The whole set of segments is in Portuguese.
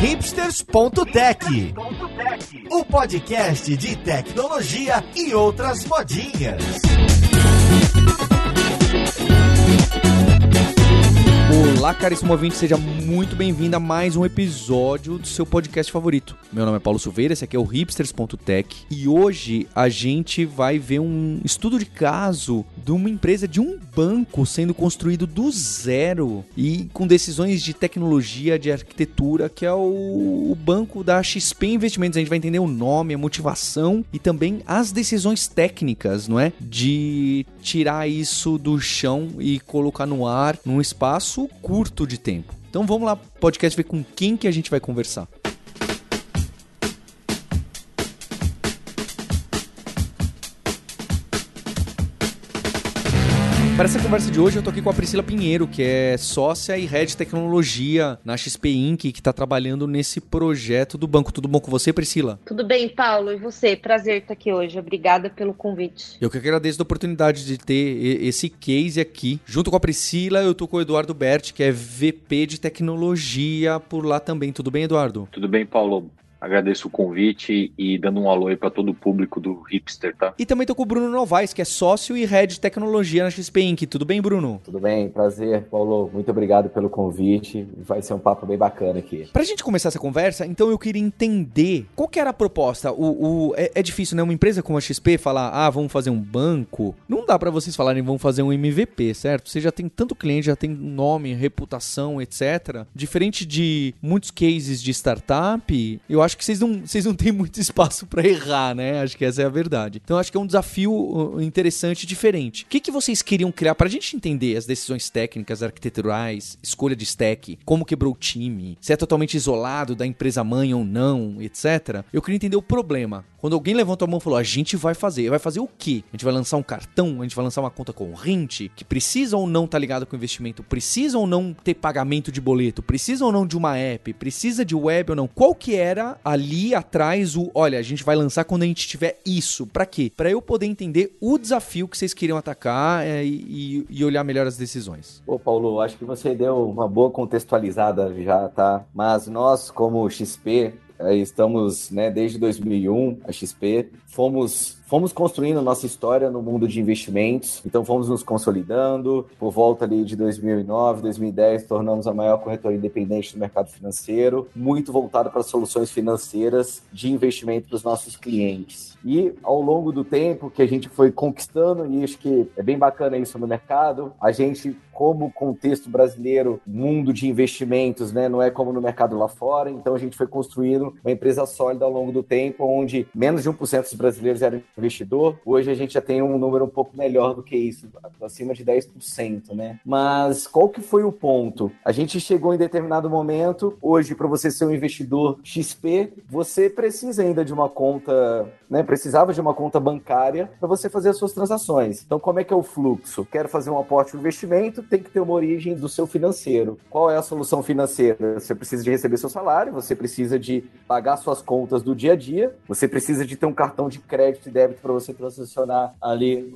hipsters.tech, o podcast de tecnologia e outras modinhas. Olá, caríssimo ouvinte, seja muito bem-vindo a mais um episódio do seu podcast favorito. Meu nome é Paulo Silveira, esse aqui é o hipsters.tech e hoje a gente vai ver um estudo de caso de uma empresa de um banco sendo construído do zero e com decisões de tecnologia, de arquitetura, que é o banco da XP Investimentos. A gente vai entender o nome, a motivação e também as decisões técnicas, não é? De tirar isso do chão e colocar no ar num espaço curto de tempo. Então vamos lá, podcast, ver com quem que a gente vai conversar. Para essa conversa de hoje, eu tô aqui com a Priscila Pinheiro, que é sócia e head de tecnologia na XP Inc., que está trabalhando nesse projeto do banco. Tudo bom com você, Priscila? Tudo bem, Paulo. E você? Prazer estar aqui hoje. Obrigada pelo convite. Eu que agradeço a oportunidade de ter esse case aqui. Junto com a Priscila, eu tô com o Eduardo Berti, que é VP de tecnologia por lá também. Tudo bem, Eduardo? Tudo bem, Paulo. Agradeço o convite e dando um alô aí para todo o público do Hipster, tá? E também tô com o Bruno Novaes, que é sócio e head de tecnologia na XP Inc. Tudo bem, Bruno? Tudo bem, prazer, Paulo. Muito obrigado pelo convite. Vai ser um papo bem bacana aqui. Pra gente começar essa conversa, então eu queria entender qual que era a proposta. O, o é, é, difícil, né? Uma empresa como a XP falar, ah, vamos fazer um banco. Não dá para vocês falarem, vamos fazer um MVP, certo? Você já tem tanto cliente, já tem nome, reputação, etc. Diferente de muitos cases de startup, eu acho que vocês não, vocês não têm muito espaço para errar, né? Acho que essa é a verdade. Então acho que é um desafio uh, interessante e diferente. O que, que vocês queriam criar para a gente entender as decisões técnicas, arquiteturais, escolha de stack, como quebrou o time, se é totalmente isolado da empresa mãe ou não, etc. Eu queria entender o problema. Quando alguém levantou a mão e falou, a gente vai fazer, vai fazer o quê? A gente vai lançar um cartão, a gente vai lançar uma conta corrente que precisa ou não estar tá ligado com investimento, precisa ou não ter pagamento de boleto, precisa ou não de uma app, precisa de web ou não. Qual que era ali atrás o, olha, a gente vai lançar quando a gente tiver isso. Para quê? Para eu poder entender o desafio que vocês queriam atacar é, e, e, olhar melhor as decisões. Ô, Paulo, acho que você deu uma boa contextualizada já, tá? Mas nós, como XP, é, estamos né, desde 2001, a XP, fomos fomos construindo nossa história no mundo de investimentos, então fomos nos consolidando. Por volta ali de 2009, 2010, tornamos a maior corretora independente do mercado financeiro, muito voltada para soluções financeiras de investimento para os nossos clientes. E ao longo do tempo que a gente foi conquistando, e acho que é bem bacana isso no mercado, a gente, como contexto brasileiro, mundo de investimentos, né, não é como no mercado lá fora, então a gente foi construindo uma empresa sólida ao longo do tempo, onde menos de 1% dos brasileiros eram investidor. Hoje a gente já tem um número um pouco melhor do que isso, acima de 10%, né? Mas qual que foi o ponto? A gente chegou em determinado momento, hoje para você ser um investidor XP, você precisa ainda de uma conta, né? Precisava de uma conta bancária para você fazer as suas transações. Então como é que é o fluxo? Quero fazer um aporte no investimento, tem que ter uma origem do seu financeiro. Qual é a solução financeira? Você precisa de receber seu salário, você precisa de pagar suas contas do dia a dia, você precisa de ter um cartão de crédito e débito para você transacionar ali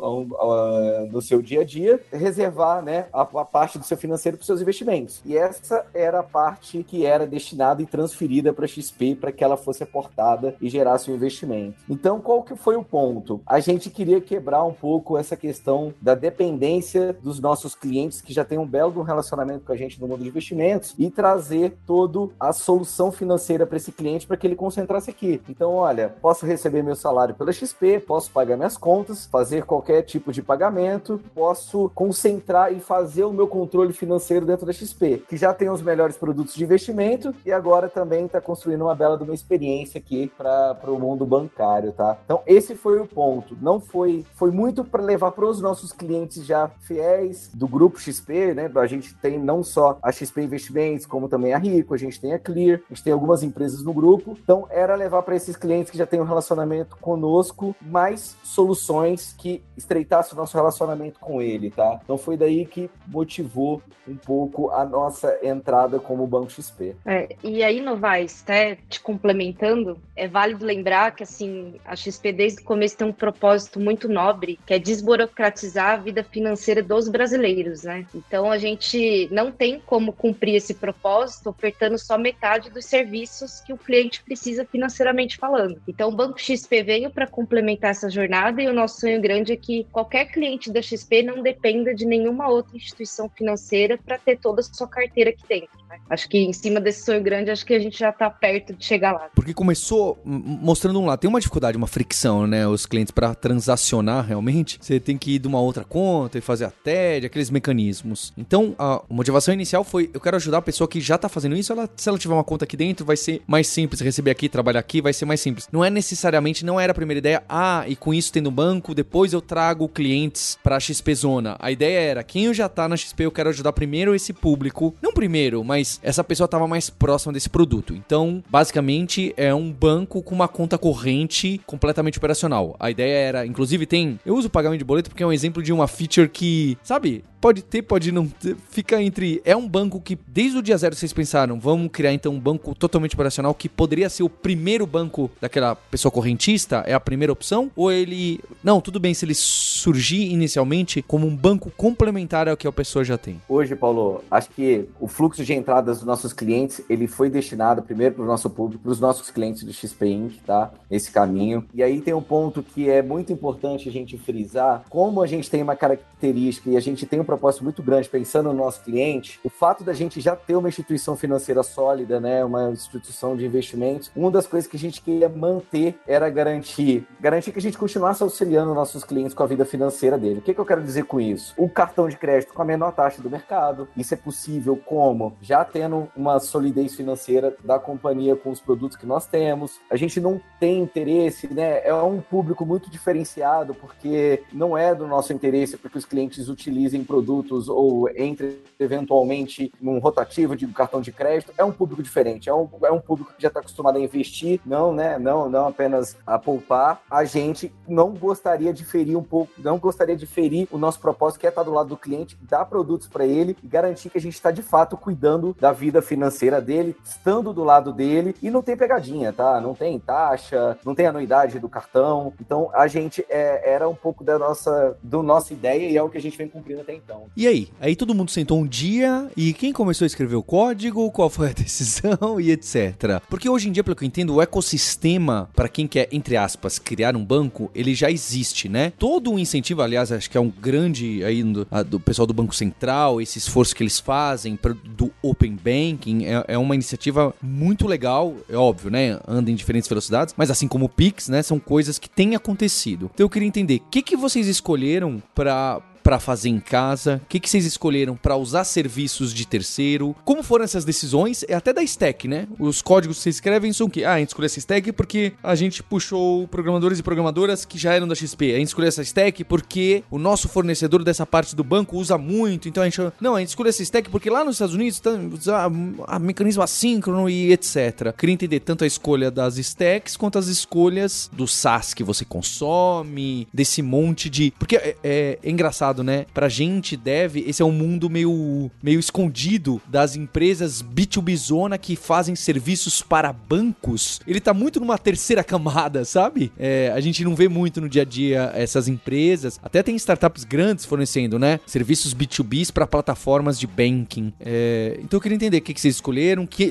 no seu dia a dia, reservar né, a, a parte do seu financeiro para os seus investimentos. E essa era a parte que era destinada e transferida para a XP para que ela fosse aportada e gerasse um investimento. Então, qual que foi o ponto? A gente queria quebrar um pouco essa questão da dependência dos nossos clientes que já têm um belo relacionamento com a gente no mundo de investimentos e trazer toda a solução financeira para esse cliente para que ele concentrasse aqui. Então, olha, posso receber meu salário pela XP, posso pagar minhas contas, fazer qualquer tipo de pagamento, posso concentrar e fazer o meu controle financeiro dentro da XP, que já tem os melhores produtos de investimento e agora também está construindo uma bela de uma experiência aqui para o mundo bancário, tá? Então, esse foi o ponto. Não foi, foi muito para levar para os nossos clientes já fiéis do grupo XP, né? A gente tem não só a XP Investimentos, como também a Rico, a gente tem a Clear, a gente tem algumas empresas no grupo. Então, era levar para esses clientes que já têm um relacionamento conosco mais soluções que estreitassem o nosso relacionamento com ele, tá? Então foi daí que motivou um pouco a nossa entrada como Banco XP. É, e aí, Novaes, até te complementando, é válido lembrar que assim XP desde o começo tem um propósito muito nobre, que é desburocratizar a vida financeira dos brasileiros, né? Então a gente não tem como cumprir esse propósito ofertando só metade dos serviços que o cliente precisa financeiramente falando. Então o Banco XP veio para complementar essa jornada e o nosso sonho grande é que qualquer cliente da XP não dependa de nenhuma outra instituição financeira para ter toda a sua carteira aqui dentro. Né? Acho que em cima desse sonho grande, acho que a gente já está perto de chegar lá. Porque começou mostrando um lado, tem uma dificuldade, uma fricção, né? Os clientes para transacionar realmente, você tem que ir de uma outra conta e fazer a TED, aqueles mecanismos. Então, a motivação inicial foi: eu quero ajudar a pessoa que já está fazendo isso, ela, se ela tiver uma conta aqui dentro, vai ser mais simples receber aqui, trabalhar aqui, vai ser mais simples. Não é necessariamente, não era a primeira ideia, ah, e com isso tendo banco, depois eu trago clientes para XP Zona. A ideia era, quem já tá na XP, eu quero ajudar primeiro esse público, não primeiro, mas essa pessoa estava mais próxima desse produto. Então, basicamente, é um banco com uma conta corrente completamente operacional. A ideia era, inclusive, tem. Eu uso o pagamento de boleto porque é um exemplo de uma feature que, sabe, pode ter, pode não ter. Fica entre. É um banco que, desde o dia zero, vocês pensaram, vamos criar então um banco totalmente operacional que poderia ser o primeiro banco daquela pessoa correntista? É a primeira opção? Ou ele. Não, tudo bem se ele surgir inicialmente como um banco complementar ao que a pessoa já tem? Hoje, Paulo, acho que o fluxo de entradas dos nossos clientes ele foi destinado primeiro para o nosso público, para os nossos clientes do XP Inc., tá? Esse caminho. E aí tem um ponto que é muito importante a gente frisar, como a gente tem uma característica e a gente tem um propósito muito grande pensando no nosso cliente, o fato da gente já ter uma instituição financeira sólida, né, uma instituição de investimentos, uma das coisas que a gente queria manter era garantir, garantir que a gente continuasse auxiliando nossos clientes com a vida financeira dele. O que, que eu quero dizer com isso? O cartão de crédito com a menor taxa do mercado. Isso é possível como? Já tendo uma solidez financeira da companhia com os produtos que nós temos. A gente não tem interesse, né? É um público muito diferenciado porque não é do nosso interesse para que os clientes utilizem produtos produtos ou entre eventualmente num rotativo de cartão de crédito, é um público diferente, é um, é um público que já está acostumado a investir, não, né, não, não apenas a poupar. A gente não gostaria de ferir um pouco, não gostaria de ferir o nosso propósito, que é estar do lado do cliente, dar produtos para ele e garantir que a gente está de fato cuidando da vida financeira dele, estando do lado dele e não tem pegadinha, tá? Não tem taxa, não tem anuidade do cartão. Então a gente é, era um pouco da nossa, do nossa ideia e é o que a gente vem cumprindo até então então. E aí? Aí todo mundo sentou um dia e quem começou a escrever o código, qual foi a decisão e etc. Porque hoje em dia, pelo que eu entendo, o ecossistema para quem quer, entre aspas, criar um banco, ele já existe, né? Todo o incentivo, aliás, acho que é um grande aí do, do pessoal do Banco Central, esse esforço que eles fazem do Open Banking, é, é uma iniciativa muito legal, é óbvio, né? Anda em diferentes velocidades, mas assim como o Pix, né? São coisas que têm acontecido. Então eu queria entender, o que, que vocês escolheram para para fazer em casa? O que, que vocês escolheram para usar serviços de terceiro? Como foram essas decisões? É até da stack, né? Os códigos que vocês escrevem são o quê? Ah, a gente escolheu essa stack porque a gente puxou programadores e programadoras que já eram da XP. A gente escolheu essa stack porque o nosso fornecedor dessa parte do banco usa muito. Então a gente. Não, a gente escolheu essa stack porque lá nos Estados Unidos tá, usa a mecanismo assíncrono e etc. Queria entender tanto a escolha das stacks quanto as escolhas do SaaS que você consome, desse monte de. Porque é, é, é engraçado engraçado, né? Pra gente deve, esse é um mundo meio, meio escondido das empresas B2B zona que fazem serviços para bancos. Ele tá muito numa terceira camada, sabe? É, a gente não vê muito no dia a dia essas empresas. Até tem startups grandes fornecendo, né? Serviços B2Bs para plataformas de banking. É, então eu queria entender o que, que vocês escolheram, que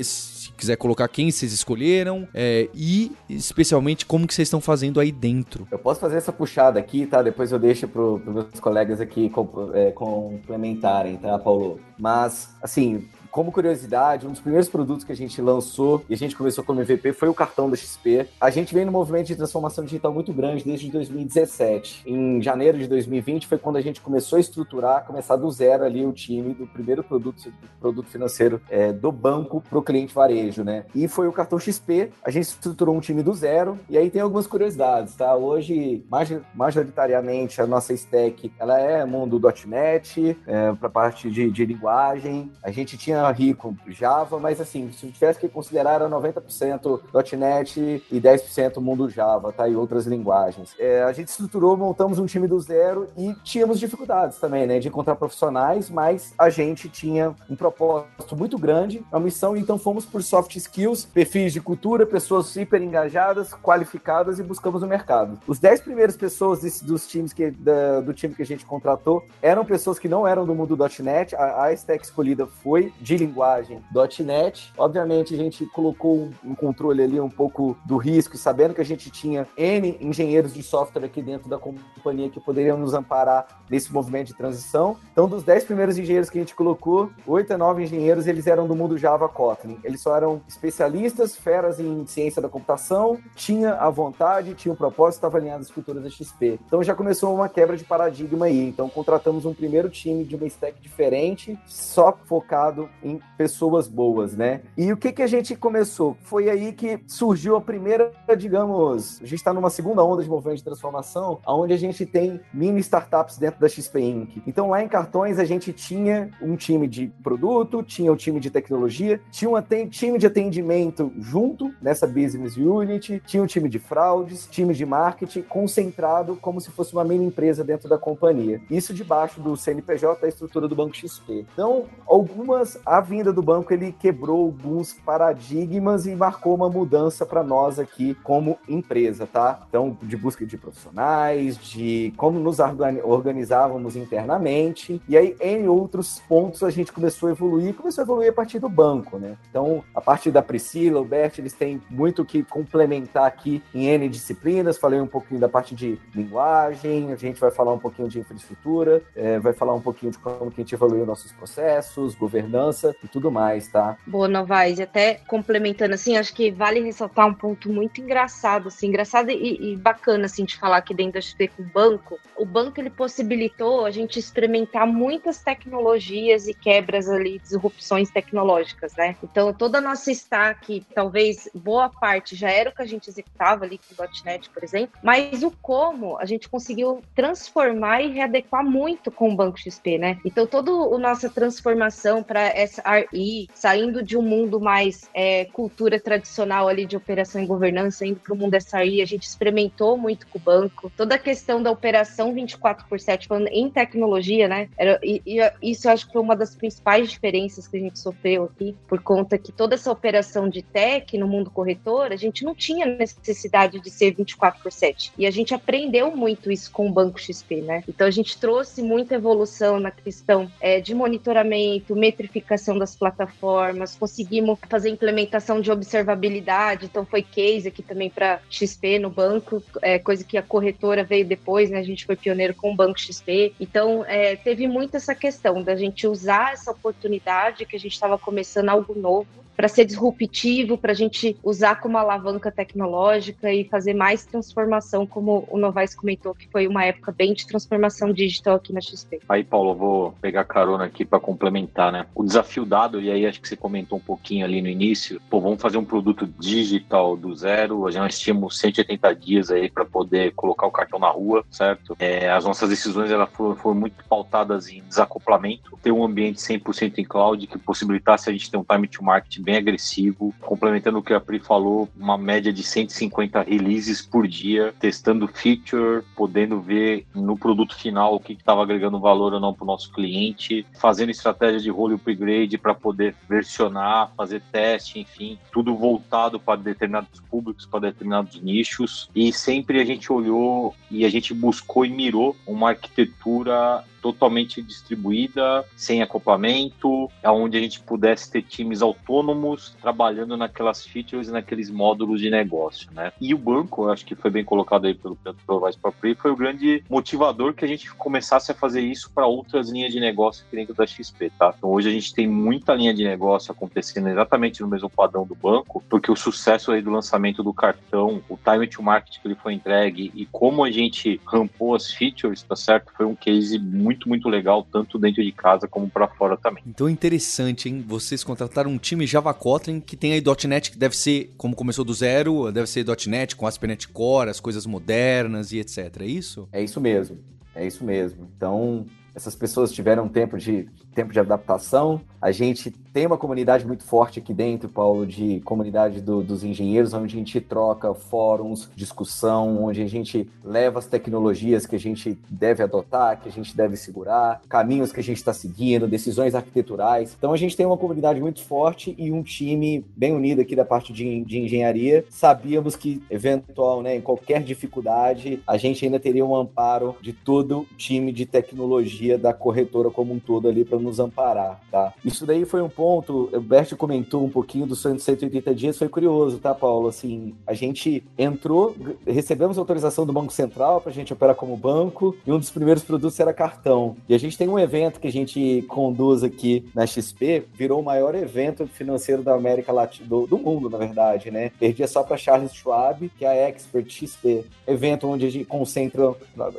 quiser colocar quem vocês escolheram é, e especialmente como que vocês estão fazendo aí dentro. Eu posso fazer essa puxada aqui, tá? Depois eu deixo para os meus colegas aqui é, complementarem, tá, Paulo? Mas, assim, como curiosidade, um dos primeiros produtos que a gente lançou e a gente começou como MVP foi o cartão da XP. A gente vem no movimento de transformação digital muito grande desde 2017. Em janeiro de 2020 foi quando a gente começou a estruturar, começar do zero ali o time do primeiro produto, produto financeiro é, do banco para o cliente varejo, né? E foi o cartão XP. A gente estruturou um time do zero e aí tem algumas curiosidades, tá? Hoje, majoritariamente, a nossa stack ela é mundo .NET, é, para parte de, de linguagem. A gente tinha rico Java, mas assim, se tivesse que considerar era 90% .NET e 10% mundo Java, tá? E outras linguagens. É, a gente estruturou, montamos um time do zero e tínhamos dificuldades também, né? De encontrar profissionais, mas a gente tinha um propósito muito grande, uma missão, então fomos por soft skills, perfis de cultura, pessoas hiper engajadas, qualificadas e buscamos o mercado. Os 10 primeiras pessoas desse, dos times que, da, do time que a gente contratou eram pessoas que não eram do mundo .NET, a, a stack escolhida foi de linguagem .NET. Obviamente a gente colocou um, um controle ali um pouco do risco, sabendo que a gente tinha N engenheiros de software aqui dentro da companhia que poderiam nos amparar nesse movimento de transição. Então, dos 10 primeiros engenheiros que a gente colocou, 8 a 9 engenheiros eles eram do mundo Java Kotlin. Eles só eram especialistas, feras em ciência da computação, tinha a vontade, tinha o propósito, estava alinhado às culturas da XP. Então já começou uma quebra de paradigma aí. Então contratamos um primeiro time de uma stack diferente, só focado em pessoas boas, né? E o que que a gente começou? Foi aí que surgiu a primeira, digamos, a gente está numa segunda onda de movimento de transformação, onde a gente tem mini startups dentro da XP Inc. Então lá em Cartões a gente tinha um time de produto, tinha o um time de tecnologia, tinha um time de atendimento junto nessa business unit, tinha um time de fraudes, time de marketing concentrado como se fosse uma mini empresa dentro da companhia. Isso debaixo do CNPJ, da estrutura do Banco XP. Então, algumas a vinda do banco ele quebrou alguns paradigmas e marcou uma mudança para nós aqui como empresa, tá? Então, de busca de profissionais, de como nos organizávamos internamente, e aí em outros pontos a gente começou a evoluir, começou a evoluir a partir do banco, né? Então, a partir da Priscila, o Bert, eles têm muito que complementar aqui em N disciplinas, falei um pouquinho da parte de linguagem, a gente vai falar um pouquinho de infraestrutura, é, vai falar um pouquinho de como que a gente evoluiu nossos processos, governança e tudo mais, tá? Boa, Novaes, até complementando assim, acho que vale ressaltar um ponto muito engraçado, assim, engraçado e, e bacana, assim, de falar aqui dentro da XP com o banco. O banco, ele possibilitou a gente experimentar muitas tecnologias e quebras ali, disrupções tecnológicas, né? Então, toda a nossa stack, talvez boa parte já era o que a gente executava ali com .NET, por exemplo, mas o como a gente conseguiu transformar e readequar muito com o Banco XP, né? Então, toda a nossa transformação para SRI, saindo de um mundo mais é, cultura tradicional ali de operação e governança, indo para o mundo SRI, a gente experimentou muito com o banco. Toda a questão da operação 24 por 7, falando em tecnologia, né? Era, e, e, isso eu acho que foi uma das principais diferenças que a gente sofreu aqui, por conta que toda essa operação de tech no mundo corretor, a gente não tinha necessidade de ser 24 por 7. E a gente aprendeu muito isso com o Banco XP, né? Então a gente trouxe muita evolução na questão é, de monitoramento, metrificação das plataformas, conseguimos fazer implementação de observabilidade, então foi case aqui também para XP no banco, é, coisa que a corretora veio depois, né? A gente foi pioneiro com o Banco XP. Então é, teve muito essa questão da gente usar essa oportunidade que a gente estava começando algo novo para ser disruptivo, para a gente usar como alavanca tecnológica e fazer mais transformação, como o Novaes comentou, que foi uma época bem de transformação digital aqui na XP. Aí, Paulo, eu vou pegar carona aqui para complementar, né? O desafio dado, e aí acho que você comentou um pouquinho ali no início, pô, vamos fazer um produto digital do zero, nós tínhamos 180 dias aí para poder colocar o cartão na rua, certo? É, as nossas decisões elas foram, foram muito pautadas em desacoplamento, ter um ambiente 100% em cloud que possibilitasse a gente ter um time to market bem agressivo, complementando o que a Pri falou, uma média de 150 releases por dia, testando feature, podendo ver no produto final o que estava agregando valor ou não para o nosso cliente, fazendo estratégia de role upgrade para poder versionar, fazer teste, enfim, tudo voltado para determinados públicos, para determinados nichos. E sempre a gente olhou e a gente buscou e mirou uma arquitetura totalmente distribuída, sem acoplamento, onde a gente pudesse ter times autônomos trabalhando naquelas features naqueles módulos de negócio, né? E o banco, acho que foi bem colocado aí pelo Pedro Provais Papri, foi o grande motivador que a gente começasse a fazer isso para outras linhas de negócio aqui dentro da XP, tá? Então hoje a gente tem muita linha de negócio acontecendo exatamente no mesmo padrão do banco, porque o sucesso aí do lançamento do cartão, o time to market que ele foi entregue e como a gente rampou as features, tá certo? Foi um case muito muito, muito legal, tanto dentro de casa como para fora também. Então interessante, hein? Vocês contrataram um time Java Kotlin que tem aí .NET que deve ser, como começou do zero, deve ser .NET com ASP.NET Core, as coisas modernas e etc. É isso? É isso mesmo. É isso mesmo. Então, essas pessoas tiveram tempo de tempo de adaptação. A gente tem uma comunidade muito forte aqui dentro, Paulo, de comunidade do, dos engenheiros, onde a gente troca fóruns, discussão, onde a gente leva as tecnologias que a gente deve adotar, que a gente deve segurar, caminhos que a gente está seguindo, decisões arquiteturais. Então a gente tem uma comunidade muito forte e um time bem unido aqui da parte de, de engenharia. Sabíamos que, eventual, né, em qualquer dificuldade, a gente ainda teria um amparo de todo o time de tecnologia da corretora como um todo ali para nos amparar, tá? Isso daí foi um ponto, o Bert comentou um pouquinho do sonho de 180 dias, foi curioso, tá, Paulo? Assim, a gente entrou, recebemos autorização do Banco Central para a gente operar como banco, e um dos primeiros produtos era cartão. E a gente tem um evento que a gente conduz aqui na XP, virou o maior evento financeiro da América Latina, do, do mundo, na verdade, né? Perdia só para Charles Schwab, que é a Expert XP. Evento onde a gente concentra,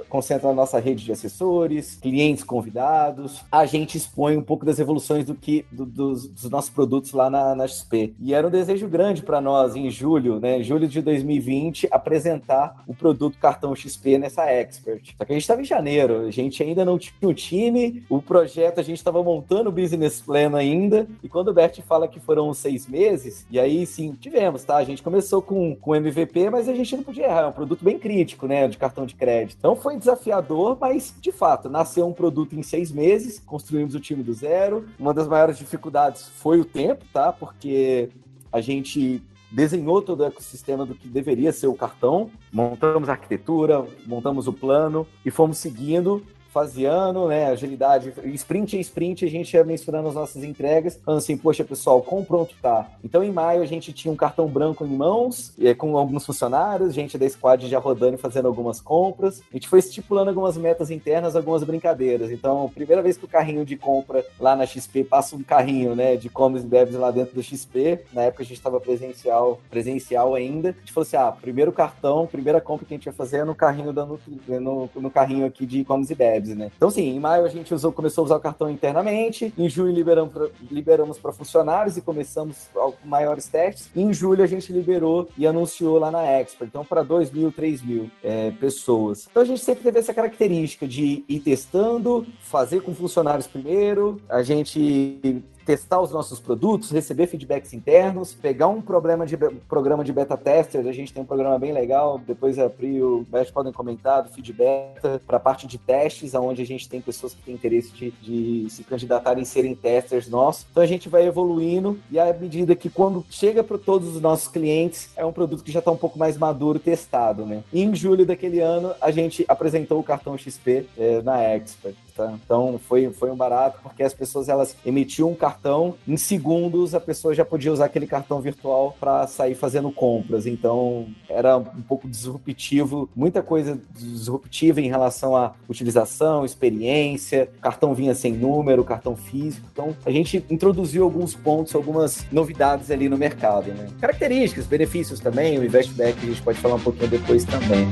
concentra a nossa rede de assessores, clientes convidados, a gente expõe um pouco das evoluções do que do, dos, dos, nossos produtos lá na, na XP. E era um desejo grande para nós em julho, né, julho de 2020, apresentar o produto cartão XP nessa Expert. Só que a gente estava em janeiro, a gente ainda não tinha o time, o projeto a gente estava montando o business plan ainda. E quando o Bert fala que foram seis meses, e aí sim tivemos, tá? A gente começou com, com MVP, mas a gente não podia errar, é um produto bem crítico, né, de cartão de crédito. Então foi desafiador, mas de fato nasceu um produto em seis meses, construímos o time do zero. Uma das maiores dificuldades foi o tempo, tá? Porque a gente desenhou todo o ecossistema do que deveria ser o cartão, montamos a arquitetura, montamos o plano e fomos seguindo fase ano, né? Agilidade, sprint em sprint, a gente ia mensurando as nossas entregas, falando assim, poxa, pessoal, como pronto tá? Então, em maio, a gente tinha um cartão branco em mãos, com alguns funcionários, gente da squad já rodando e fazendo algumas compras. A gente foi estipulando algumas metas internas, algumas brincadeiras. Então, primeira vez que o carrinho de compra lá na XP passa um carrinho, né, de comes e bebes lá dentro do XP. Na época a gente estava presencial, presencial ainda. A gente falou assim: ah, primeiro cartão, primeira compra que a gente vai fazer é no carrinho da no, no carrinho aqui de comes e bebes né? Então, sim, em maio a gente usou, começou a usar o cartão internamente, em junho liberamos para liberamos funcionários e começamos maiores testes. Em julho a gente liberou e anunciou lá na Expert, então para 2 mil, 3 mil é, pessoas. Então a gente sempre teve essa característica de ir testando, fazer com funcionários primeiro, a gente testar os nossos produtos, receber feedbacks internos, pegar um problema de programa de beta tester, a gente tem um programa bem legal, depois a Pri e o Beth podem comentar do feedback para a parte de testes, onde a gente tem pessoas que têm interesse de, de se candidatarem e serem testers nossos. Então a gente vai evoluindo e à medida que quando chega para todos os nossos clientes, é um produto que já está um pouco mais maduro, testado, né? E em julho daquele ano, a gente apresentou o cartão XP é, na Expert. Tá? Então foi, foi um barato porque as pessoas elas emitiam um cartão, em segundos a pessoa já podia usar aquele cartão virtual para sair fazendo compras. Então era um pouco disruptivo, muita coisa disruptiva em relação à utilização, experiência. O cartão vinha sem número, cartão físico. Então a gente introduziu alguns pontos, algumas novidades ali no mercado. Né? Características, benefícios também, o investback a gente pode falar um pouquinho depois também.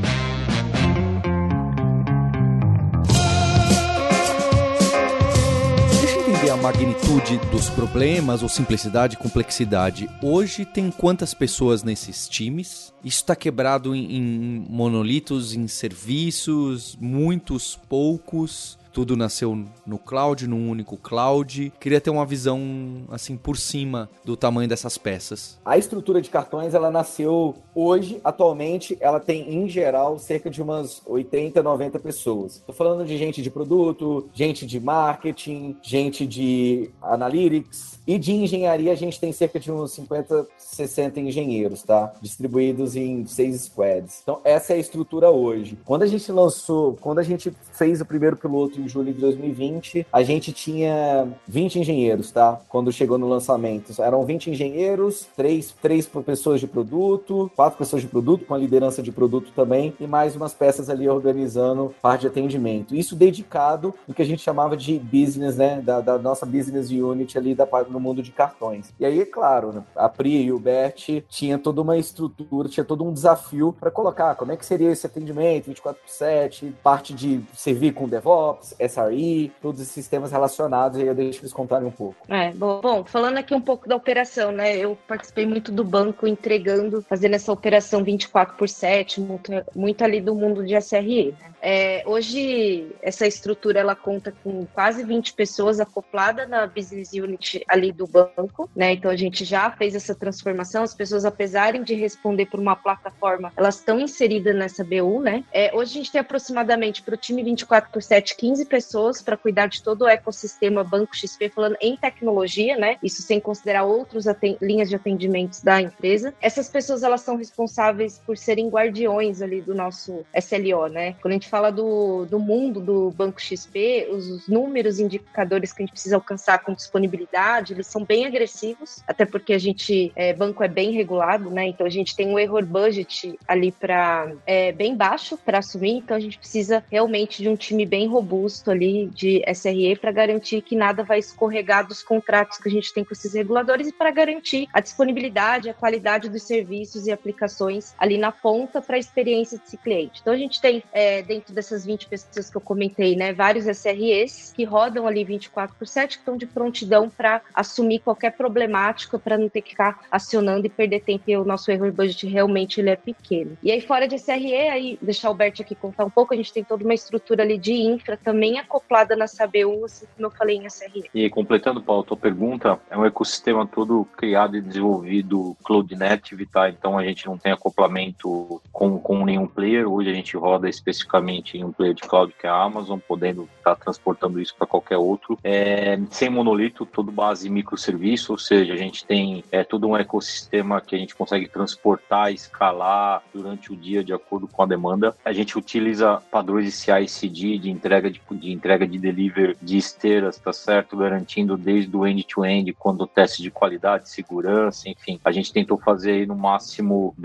Magnitude dos problemas, ou simplicidade complexidade. Hoje tem quantas pessoas nesses times? Isso está quebrado em, em monolitos, em serviços, muitos, poucos tudo nasceu no cloud, num único cloud. Queria ter uma visão assim por cima do tamanho dessas peças. A estrutura de cartões ela nasceu hoje, atualmente, ela tem em geral cerca de umas 80, 90 pessoas. Estou falando de gente de produto, gente de marketing, gente de analytics e de engenharia a gente tem cerca de uns 50, 60 engenheiros, tá? Distribuídos em seis squads. Então essa é a estrutura hoje. Quando a gente lançou, quando a gente fez o primeiro piloto em julho de 2020, a gente tinha 20 engenheiros, tá? Quando chegou no lançamento. Eram 20 engenheiros, três, três pessoas de produto, quatro pessoas de produto, com a liderança de produto também, e mais umas peças ali organizando parte de atendimento. Isso dedicado no que a gente chamava de business, né? Da, da nossa business unit ali da, no mundo de cartões. E aí, claro, a Pri e o Bert tinha toda uma estrutura, tinha todo um desafio para colocar como é que seria esse atendimento 24 por 7, parte de servir com DevOps, SRE, todos os sistemas relacionados, e eu deixo eles contarem um pouco. É, bom, bom, falando aqui um pouco da operação, né? Eu participei muito do banco entregando, fazendo essa operação 24 por 7, muito, muito ali do mundo de SRE. Né? É, hoje, essa estrutura ela conta com quase 20 pessoas acopladas na business unit ali do banco, né? Então a gente já fez essa transformação. As pessoas, apesar de responder por uma plataforma, elas estão inseridas nessa BU, né? É, hoje a gente tem aproximadamente para o time 24 por 7, 15 pessoas para cuidar de todo o ecossistema Banco XP, falando em tecnologia, né? Isso sem considerar outras linhas de atendimentos da empresa. Essas pessoas elas são responsáveis por serem guardiões ali do nosso SLO, né? Quando a gente fala do, do mundo do Banco XP, os, os números, indicadores que a gente precisa alcançar com disponibilidade, eles são bem agressivos, até porque a gente, é, banco é bem regulado, né? Então a gente tem um error budget ali para é, bem baixo para assumir, então a gente precisa realmente de um time bem robusto ali de SRE para garantir que nada vai escorregar dos contratos que a gente tem com esses reguladores e para garantir a disponibilidade, a qualidade dos serviços e aplicações ali na ponta para a experiência desse cliente. Então a gente tem é, dentro dessas 20 pessoas que eu comentei, né, vários SREs que rodam ali 24 por 7, que estão de prontidão para assumir qualquer problemática, para não ter que ficar acionando e perder tempo, e o nosso erro budget realmente ele é pequeno. E aí, fora de SRE, aí, deixar o Bert aqui contar um pouco, a gente tem toda uma estrutura ali de infra também acoplada na SABU, assim como eu falei em SRE. E completando, Paulo, tua pergunta, é um ecossistema todo criado e desenvolvido Cloud Native, tá? Então a gente não tem acoplamento com, com nenhum player, hoje a gente roda especificamente em um player de cloud que é a Amazon, podendo estar tá transportando isso para qualquer outro. É, sem monolito, todo base microserviço, ou seja, a gente tem é, todo um ecossistema que a gente consegue transportar, escalar durante o dia de acordo com a demanda. A gente utiliza padrões de CI/CD de entrega de, de entrega de delivery de esteiras, tá certo, garantindo desde o end-to-end, -end, quando o teste de qualidade, segurança, enfim, a gente tentou fazer no máximo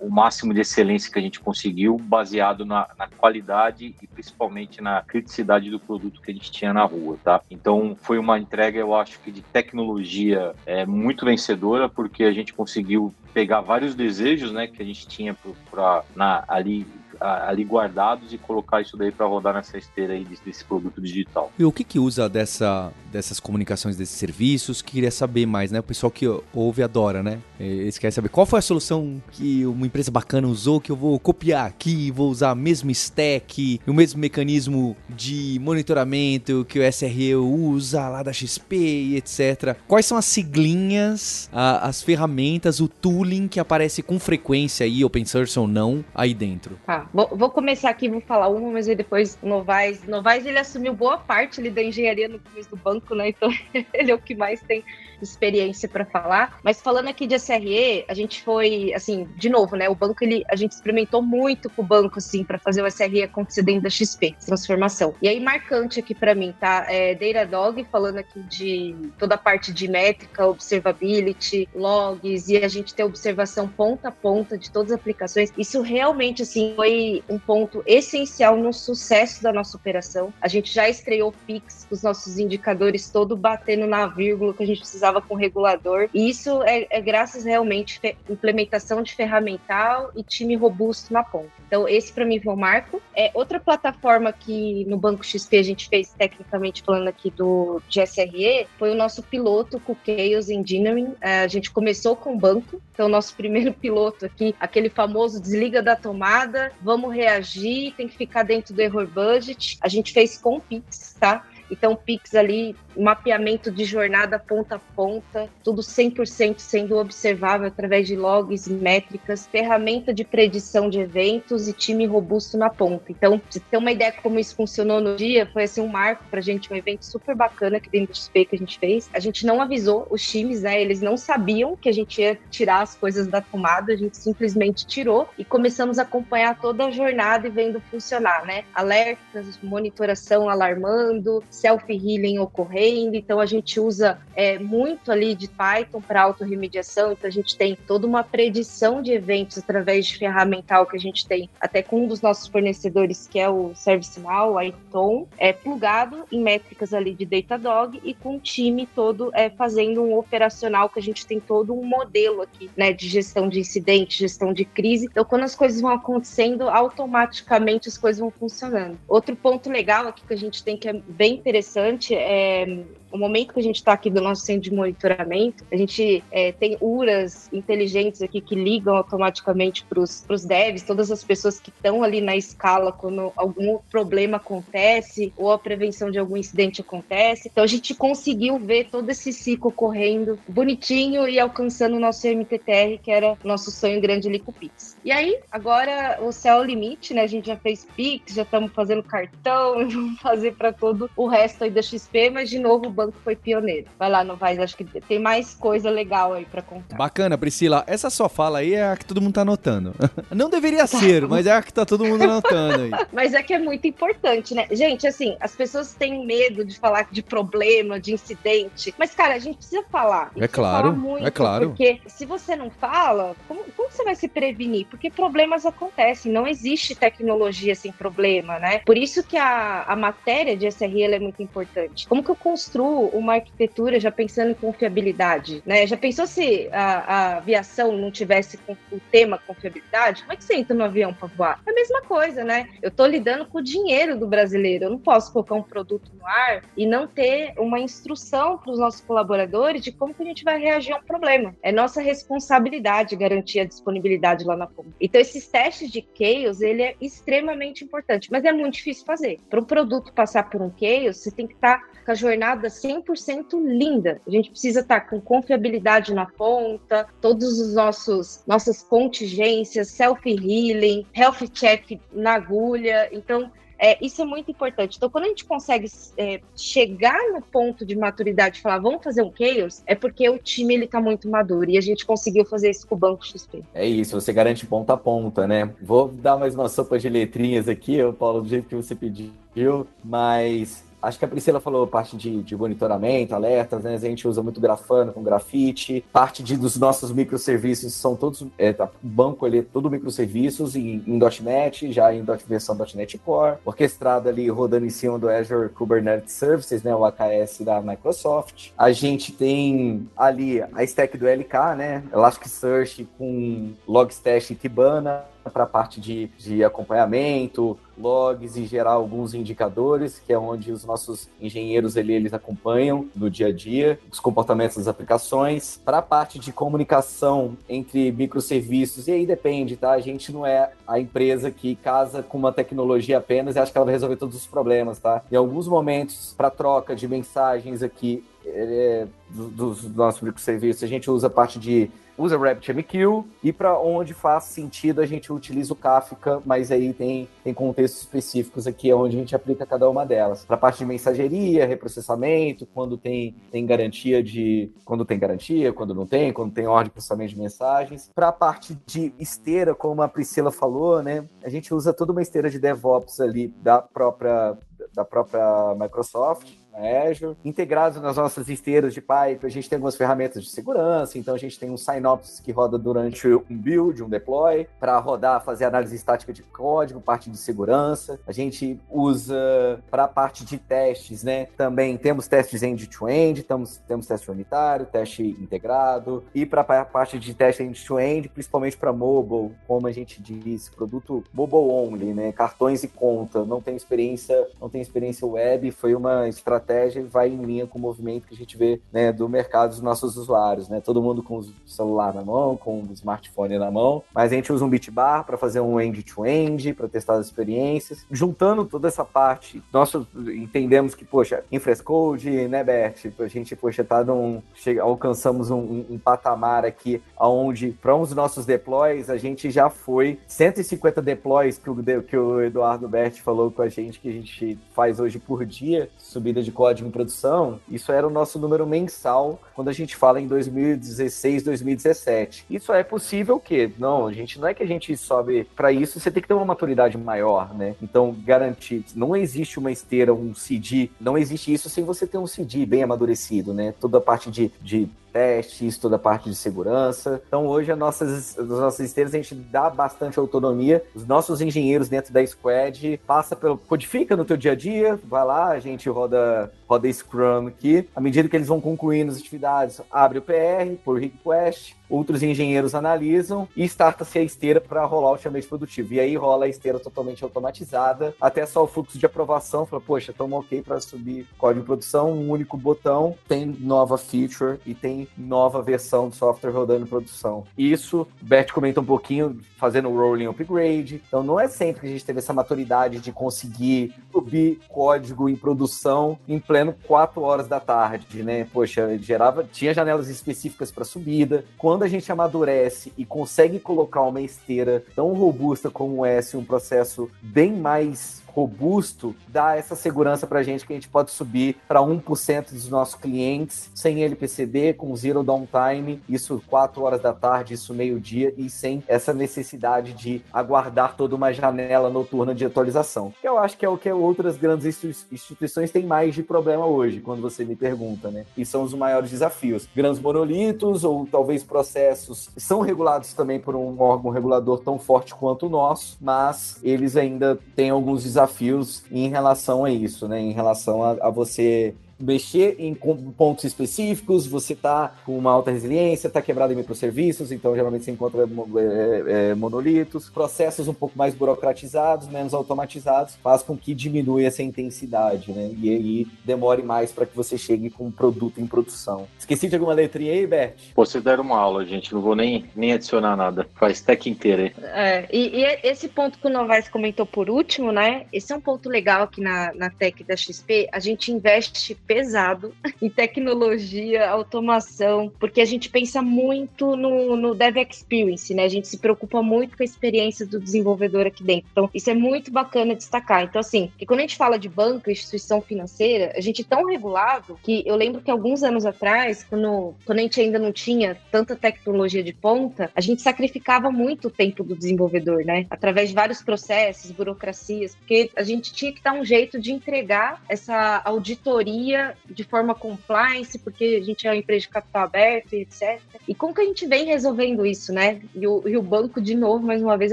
o, máximo de excelência que a gente conseguiu, baseado na, na qualidade e principalmente na criticidade do produto que a gente tinha na rua, tá? Então foi uma entrega, eu acho que de tecnologia é, muito vencedora, porque a gente conseguiu pegar vários desejos, né, que a gente tinha para ali ali guardados e colocar isso daí para rodar nessa esteira aí desse, desse, produto digital. E o que que usa dessa, dessas comunicações, desses serviços? Queria saber mais, né? O pessoal que ouve adora, né? Eles querem saber qual foi a solução que uma empresa bacana usou que eu vou copiar aqui, vou usar o mesmo stack, o mesmo mecanismo de monitoramento que o SRE usa lá da XP e etc. Quais são as siglinhas, a, as ferramentas, o tooling que aparece com frequência aí, open source ou não, aí dentro? Vou, vou, começar aqui, vou falar uma, mas aí depois Novaes. Novaes ele assumiu boa parte ali da engenharia no começo do banco, né? Então ele é o que mais tem experiência para falar. Mas falando aqui de SRE, a gente foi, assim, de novo, né? O banco, ele, a gente experimentou muito com o banco, assim, para fazer o SRE acontecer dentro da XP, transformação. E aí, marcante aqui para mim, tá? É Datadog, falando aqui de toda a parte de métrica, observability, logs, e a gente ter observação ponta a ponta de todas as aplicações. Isso realmente, assim, foi um ponto essencial no sucesso da nossa operação. A gente já estreou Pix, os nossos indicadores todo batendo na vírgula que a gente precisava com o regulador. E isso é, é graças realmente à implementação de ferramental e time robusto na ponta. Então, esse para mim foi um marco. É, outra plataforma que no Banco XP a gente fez, tecnicamente falando aqui do SRE, foi o nosso piloto com o Chaos Engineering. É, a gente começou com o banco, então o nosso primeiro piloto aqui, aquele famoso desliga da tomada, vamos reagir, tem que ficar dentro do error budget. A gente fez com o Pix, tá? Então, Pix ali, mapeamento de jornada ponta a ponta, tudo 100% sendo observável através de logs métricas, ferramenta de predição de eventos e time robusto na ponta. Então, você ter uma ideia como isso funcionou no dia, foi assim um marco pra gente, um evento super bacana aqui dentro do XP que a gente fez. A gente não avisou os times, né? Eles não sabiam que a gente ia tirar as coisas da tomada, a gente simplesmente tirou e começamos a acompanhar toda a jornada e vendo funcionar, né? Alertas, monitoração alarmando, self-healing ocorrendo, então a gente usa é, muito ali de Python para autorremediação, então a gente tem toda uma predição de eventos através de ferramental que a gente tem até com um dos nossos fornecedores, que é o ServiceNow, a Iton, é plugado em métricas ali de Datadog e com o time todo é, fazendo um operacional que a gente tem todo um modelo aqui, né, de gestão de incidente, gestão de crise. Então, quando as coisas vão acontecendo, automaticamente as coisas vão funcionando. Outro ponto legal aqui que a gente tem que é bem interessante é o momento que a gente está aqui do nosso centro de monitoramento, a gente é, tem URAs inteligentes aqui que ligam automaticamente para os devs, todas as pessoas que estão ali na escala quando algum problema acontece ou a prevenção de algum incidente acontece. Então a gente conseguiu ver todo esse ciclo correndo bonitinho e alcançando o nosso MTTR, que era nosso sonho grande ali com o Pix. E aí, agora o céu é o limite, né? A gente já fez Pix, já estamos fazendo cartão, vamos fazer para todo o resto aí da XP, mas de novo banco foi pioneiro. Vai lá, não vai, acho que tem mais coisa legal aí para contar. Bacana, Priscila. Essa sua fala aí é a que todo mundo tá anotando. Não deveria ser, mas é a que tá todo mundo anotando aí. mas é que é muito importante, né? Gente, assim, as pessoas têm medo de falar de problema, de incidente, mas, cara, a gente precisa falar. É claro, muito, é claro. Porque se você não fala, como, como você vai se prevenir? Porque problemas acontecem, não existe tecnologia sem problema, né? Por isso que a, a matéria de SRL é muito importante. Como que eu construo uma arquitetura já pensando em confiabilidade, né? Já pensou se a, a aviação não tivesse o tema confiabilidade? Como é que você entra no avião para voar? É a mesma coisa, né? Eu estou lidando com o dinheiro do brasileiro. Eu não posso colocar um produto no ar e não ter uma instrução para os nossos colaboradores de como que a gente vai reagir a um problema. É nossa responsabilidade garantir a disponibilidade lá na ponta. Então, esses testes de chaos, ele é extremamente importante, mas é muito difícil fazer. Para um produto passar por um chaos, você tem que estar tá com a jornada 100% linda. A gente precisa estar com confiabilidade na ponta, todos os nossos nossas contingências, self-healing, health check na agulha. Então, é, isso é muito importante. Então, quando a gente consegue é, chegar no ponto de maturidade e falar, vamos fazer um Chaos, é porque o time ele está muito maduro e a gente conseguiu fazer isso com o Banco XP. É isso, você garante ponta a ponta, né? Vou dar mais uma sopa de letrinhas aqui, Paulo, do jeito que você pediu, mas Acho que a Priscila falou parte de, de, monitoramento, alertas, né? A gente usa muito grafano com grafite. Parte de, dos nossos microserviços são todos. É, tá, o banco ele é todo microserviços em, em .NET, já em versão .NET Core, orquestrado ali rodando em cima do Azure Kubernetes Services, né? O AKS da Microsoft. A gente tem ali a stack do LK, né? Elasticsearch com Logstash e Kibana para a parte de, de acompanhamento, logs e gerar alguns indicadores, que é onde os nossos engenheiros ali, eles acompanham no dia a dia os comportamentos das aplicações. Para a parte de comunicação entre microserviços, e aí depende, tá? A gente não é a empresa que casa com uma tecnologia apenas e acha que ela vai resolver todos os problemas, tá? Em alguns momentos, para troca de mensagens aqui é, dos do nossos microserviços, a gente usa a parte de usa RabbitMQ e para onde faz sentido a gente utiliza o Kafka, mas aí tem, tem contextos específicos aqui onde a gente aplica cada uma delas. Para a parte de mensageria, reprocessamento, quando tem, tem garantia de quando tem garantia, quando não tem, quando tem ordem de processamento de mensagens. Para a parte de esteira, como a Priscila falou, né, a gente usa toda uma esteira de DevOps ali da própria da própria Microsoft Azure. Integrados nas nossas esteiras de pipe, a gente tem algumas ferramentas de segurança, então a gente tem um Synopsys que roda durante um build, um deploy, para rodar, fazer análise estática de código, parte de segurança. A gente usa para a parte de testes, né? Também temos testes end-to-end, temos, temos teste unitário, teste integrado, e para a parte de teste end-to-end, principalmente para mobile, como a gente disse, produto mobile only, né? Cartões e conta, não tem experiência, não tem experiência web, foi uma estratégia estratégia vai em linha com o movimento que a gente vê né, do mercado dos nossos usuários, né? Todo mundo com o celular na mão, com o smartphone na mão, mas a gente usa um Bitbar para fazer um end-to-end, para testar as experiências. Juntando toda essa parte, nós entendemos que, poxa, Infrescode, né, Bert? A gente, poxa, tá num, chega, alcançamos um, um, um patamar aqui onde, para uns nossos deploys, a gente já foi 150 deploys que o, que o Eduardo Bert falou com a gente, que a gente faz hoje por dia, subida de código em produção, isso era o nosso número mensal quando a gente fala em 2016, 2017. Isso é possível que não, a gente não é que a gente sobe para isso, você tem que ter uma maturidade maior, né? Então, garantir, não existe uma esteira, um CD, não existe isso sem você ter um CD bem amadurecido, né? Toda a parte de, de testes, toda a parte de segurança. Então, hoje, as nossas, as nossas esteiras, a gente dá bastante autonomia. Os nossos engenheiros dentro da Squad passa pelo, codifica no teu dia a dia, vai lá, a gente roda, roda Scrum aqui. À medida que eles vão concluindo as atividades, abre o PR por request, outros engenheiros analisam e starta-se a esteira para rolar o chamate produtivo. E aí rola a esteira totalmente automatizada, até só o fluxo de aprovação, fala, poxa, estamos ok para subir código de produção, um único botão, tem nova feature e tem nova versão do software rodando em produção. Isso, Bert comenta um pouquinho, fazendo o rolling upgrade. Então não é sempre que a gente teve essa maturidade de conseguir subir código em produção em pleno 4 horas da tarde, né? Poxa, gerava, tinha janelas específicas para subida. Quando a gente amadurece e consegue colocar uma esteira tão robusta como essa, um processo bem mais robusto dá essa segurança para a gente que a gente pode subir para 1% dos nossos clientes sem LPCD, com zero downtime, isso 4 horas da tarde, isso meio-dia e sem essa necessidade de aguardar toda uma janela noturna de atualização. Que eu acho que é o que outras grandes instituições têm mais de problema hoje, quando você me pergunta, né? E são os maiores desafios. Grandes monolitos ou talvez processos são regulados também por um órgão regulador tão forte quanto o nosso, mas eles ainda têm alguns desafios desafios em relação a isso, né? Em relação a, a você mexer em pontos específicos, você tá com uma alta resiliência, tá quebrado em microserviços, então geralmente você encontra é, é, monolitos, processos um pouco mais burocratizados, menos automatizados, faz com que diminua essa intensidade, né? E aí demore mais para que você chegue com um produto em produção. Esqueci de alguma letrinha aí, Bert? Você deram uma aula, gente, não vou nem, nem adicionar nada, faz tech inteira aí. É, e, e, esse ponto que o Novaes comentou por último, né? Esse é um ponto legal aqui na, na tech da XP, a gente investe pesado em tecnologia, automação, porque a gente pensa muito no, no Dev Experience, né? A gente se preocupa muito com a experiência do desenvolvedor aqui dentro. Então, isso é muito bacana destacar. Então, assim, que quando a gente fala de banco, instituição financeira, a gente é tão regulado que eu lembro que alguns anos atrás, quando, quando a gente ainda não tinha tanta tecnologia de ponta, a gente sacrificava muito o tempo do desenvolvedor, né? Através de vários processos, burocracias, porque a gente tinha que dar um jeito de entregar essa auditoria de forma compliance, porque a gente é uma empresa de capital aberto e etc. E como que a gente vem resolvendo isso, né? E o, e o banco, de novo, mais uma vez,